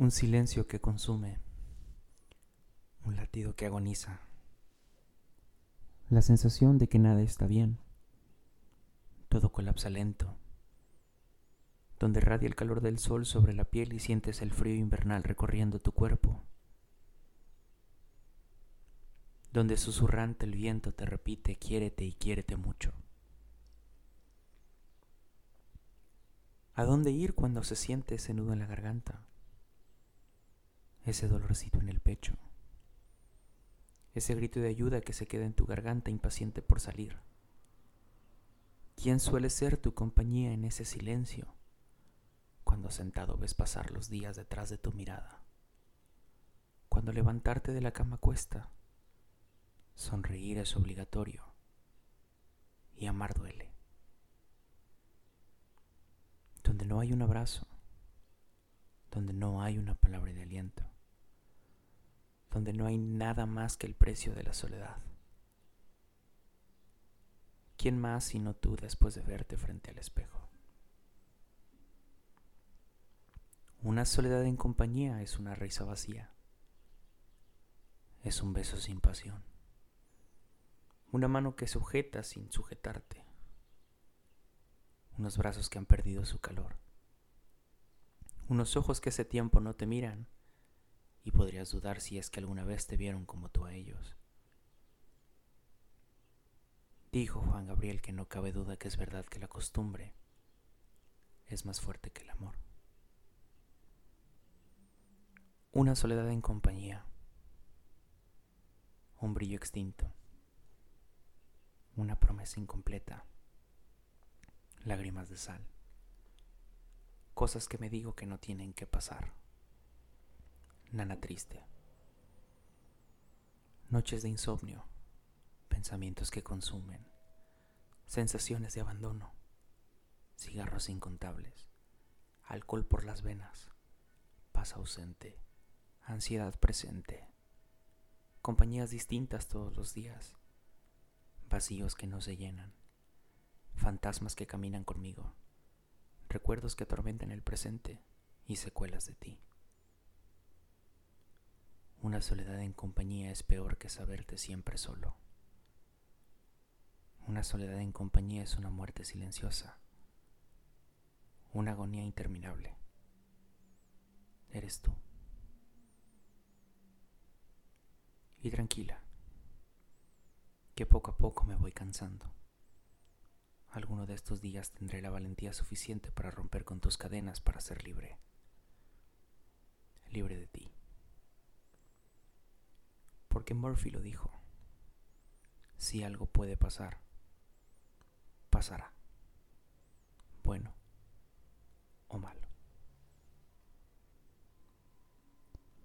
Un silencio que consume, un latido que agoniza, la sensación de que nada está bien, todo colapsa lento, donde radia el calor del sol sobre la piel y sientes el frío invernal recorriendo tu cuerpo, donde susurrante el viento te repite quiérete y quiérete mucho. ¿A dónde ir cuando se siente ese nudo en la garganta? Ese dolorcito en el pecho, ese grito de ayuda que se queda en tu garganta impaciente por salir. ¿Quién suele ser tu compañía en ese silencio cuando sentado ves pasar los días detrás de tu mirada? Cuando levantarte de la cama cuesta, sonreír es obligatorio y amar duele. Donde no hay un abrazo, donde no hay una palabra de aliento, donde no hay nada más que el precio de la soledad. ¿Quién más sino tú después de verte frente al espejo? Una soledad en compañía es una risa vacía. Es un beso sin pasión. Una mano que sujeta sin sujetarte. Unos brazos que han perdido su calor unos ojos que hace tiempo no te miran, y podrías dudar si es que alguna vez te vieron como tú a ellos. Dijo Juan Gabriel que no cabe duda que es verdad que la costumbre es más fuerte que el amor. Una soledad en compañía, un brillo extinto, una promesa incompleta, lágrimas de sal cosas que me digo que no tienen que pasar. Nana triste. Noches de insomnio, pensamientos que consumen, sensaciones de abandono, cigarros incontables, alcohol por las venas, paz ausente, ansiedad presente, compañías distintas todos los días, vacíos que no se llenan, fantasmas que caminan conmigo recuerdos que atormentan el presente y secuelas de ti. Una soledad en compañía es peor que saberte siempre solo. Una soledad en compañía es una muerte silenciosa, una agonía interminable. Eres tú. Y tranquila, que poco a poco me voy cansando. Alguno de estos días tendré la valentía suficiente para romper con tus cadenas para ser libre. Libre de ti. Porque Murphy lo dijo. Si algo puede pasar, pasará.